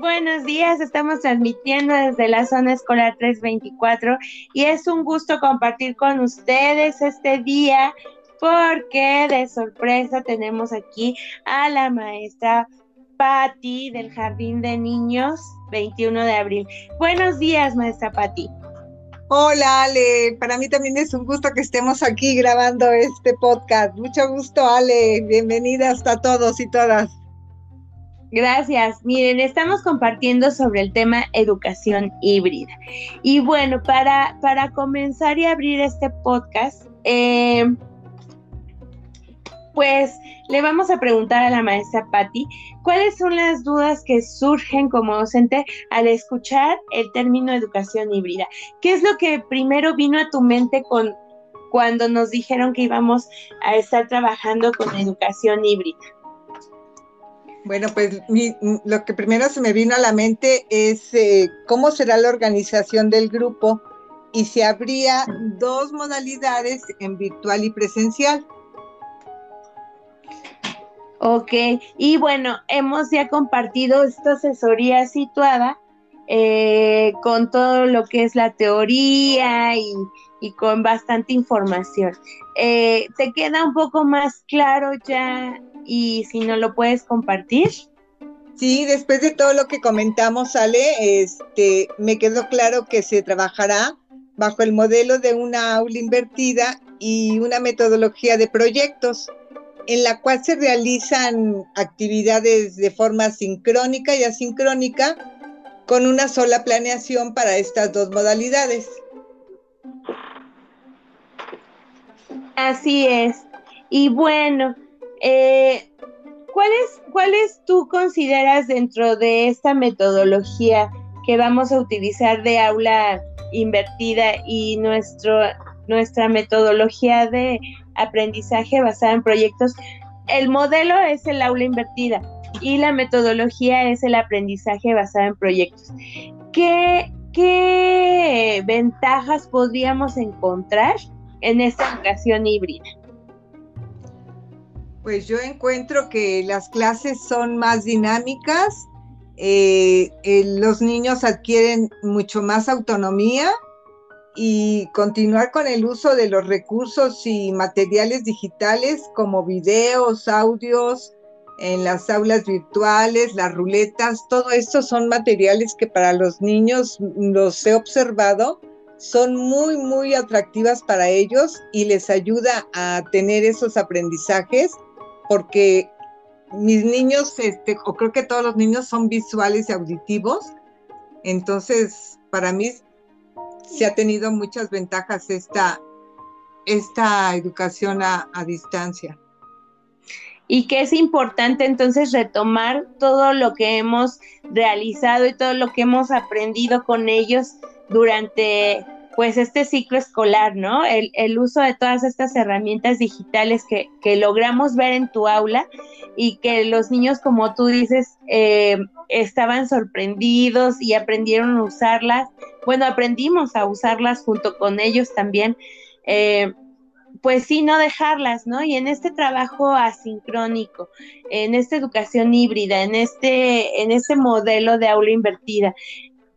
Buenos días, estamos transmitiendo desde la zona escolar 324 y es un gusto compartir con ustedes este día porque de sorpresa tenemos aquí a la maestra Patti del Jardín de Niños 21 de abril. Buenos días, maestra Patti. Hola Ale, para mí también es un gusto que estemos aquí grabando este podcast. Mucho gusto Ale, bienvenida hasta todos y todas. Gracias. Miren, estamos compartiendo sobre el tema educación híbrida. Y bueno, para, para comenzar y abrir este podcast, eh, pues le vamos a preguntar a la maestra Patti cuáles son las dudas que surgen como docente al escuchar el término educación híbrida. ¿Qué es lo que primero vino a tu mente con cuando nos dijeron que íbamos a estar trabajando con educación híbrida? Bueno, pues lo que primero se me vino a la mente es eh, cómo será la organización del grupo y si habría dos modalidades en virtual y presencial. Ok, y bueno, hemos ya compartido esta asesoría situada eh, con todo lo que es la teoría y, con bastante información. Eh, ¿Te queda un poco más claro ya y si no lo puedes compartir. Sí, después de todo lo que comentamos, Ale, este, me quedó claro que se trabajará bajo el modelo de una aula invertida y una metodología de proyectos en la cual se realizan actividades de forma sincrónica y asincrónica con una sola planeación para estas dos modalidades. Así es. Y bueno, eh, ¿cuáles, ¿Cuáles tú consideras dentro de esta metodología que vamos a utilizar de aula invertida y nuestro, nuestra metodología de aprendizaje basada en proyectos? El modelo es el aula invertida y la metodología es el aprendizaje basado en proyectos. ¿Qué, qué ventajas podríamos encontrar en esta educación híbrida? Pues yo encuentro que las clases son más dinámicas, eh, los niños adquieren mucho más autonomía y continuar con el uso de los recursos y materiales digitales como videos, audios, en las aulas virtuales, las ruletas, todo esto son materiales que para los niños los he observado, son muy, muy atractivas para ellos y les ayuda a tener esos aprendizajes porque mis niños, este, o creo que todos los niños son visuales y auditivos, entonces para mí se ha tenido muchas ventajas esta, esta educación a, a distancia. Y que es importante entonces retomar todo lo que hemos realizado y todo lo que hemos aprendido con ellos durante pues este ciclo escolar, ¿no? El, uso de todas estas herramientas digitales que, logramos ver en tu aula y que los niños, como tú dices, eh, estaban sorprendidos y aprendieron a usarlas. Bueno, aprendimos a usarlas junto con ellos también. Eh, pues sí, no dejarlas, ¿no? Y en este trabajo asincrónico, en esta educación híbrida, en este, en este modelo de aula invertida,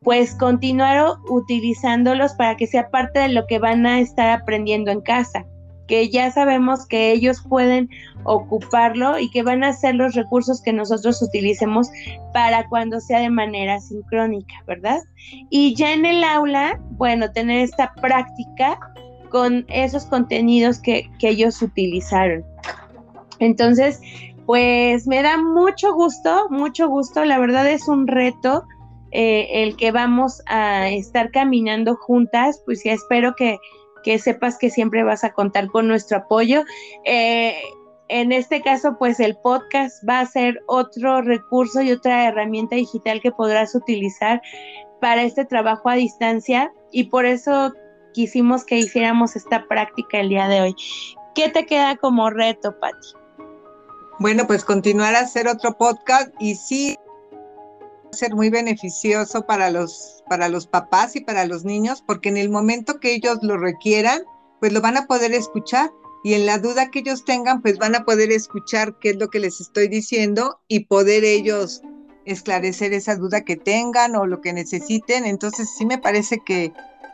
pues continuar utilizándolos para que sea parte de lo que van a estar aprendiendo en casa, que ya sabemos que ellos pueden ocuparlo y que van a ser los recursos que nosotros utilicemos para cuando sea de manera sincrónica, ¿verdad? Y ya en el aula, bueno, tener esta práctica con esos contenidos que, que ellos utilizaron. Entonces, pues me da mucho gusto, mucho gusto, la verdad es un reto eh, el que vamos a estar caminando juntas, pues ya espero que, sepas que siempre vas a contar con nuestro apoyo. Eh, en este caso, pues el podcast va a ser otro recurso y otra herramienta digital que podrás utilizar para este trabajo a distancia y por eso quisimos que hiciéramos esta práctica el día de hoy. ¿Qué te queda como reto, Patti? Bueno, pues continuar a hacer otro podcast y sí ser muy beneficioso para los, para los papás y para los niños, porque en el momento que ellos lo requieran, pues lo van a poder escuchar y en la duda que ellos tengan, pues van a poder escuchar qué es lo que les estoy diciendo y poder ellos esclarecer esa duda que tengan o lo que necesiten. Entonces sí me parece que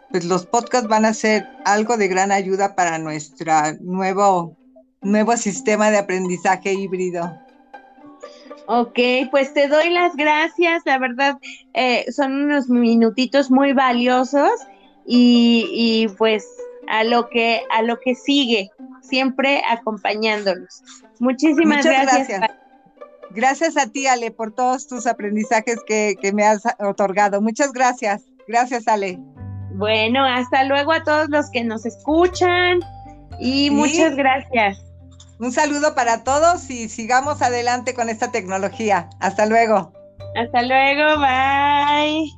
pues los podcasts van a ser algo de gran ayuda para nuestro nuevo, nuevo sistema de aprendizaje híbrido. Ok, pues te doy las gracias, la verdad eh, son unos minutitos muy valiosos y, y, pues a lo que a lo que sigue, siempre acompañándolos. Muchísimas gracias. gracias. Gracias a ti, Ale, por todos tus aprendizajes que, que me has otorgado. Muchas gracias. Gracias, Ale. Bueno, hasta luego a todos los que nos escuchan y muchas gracias. Un saludo para todos y sigamos adelante con esta tecnología. Hasta luego. Hasta luego, bye.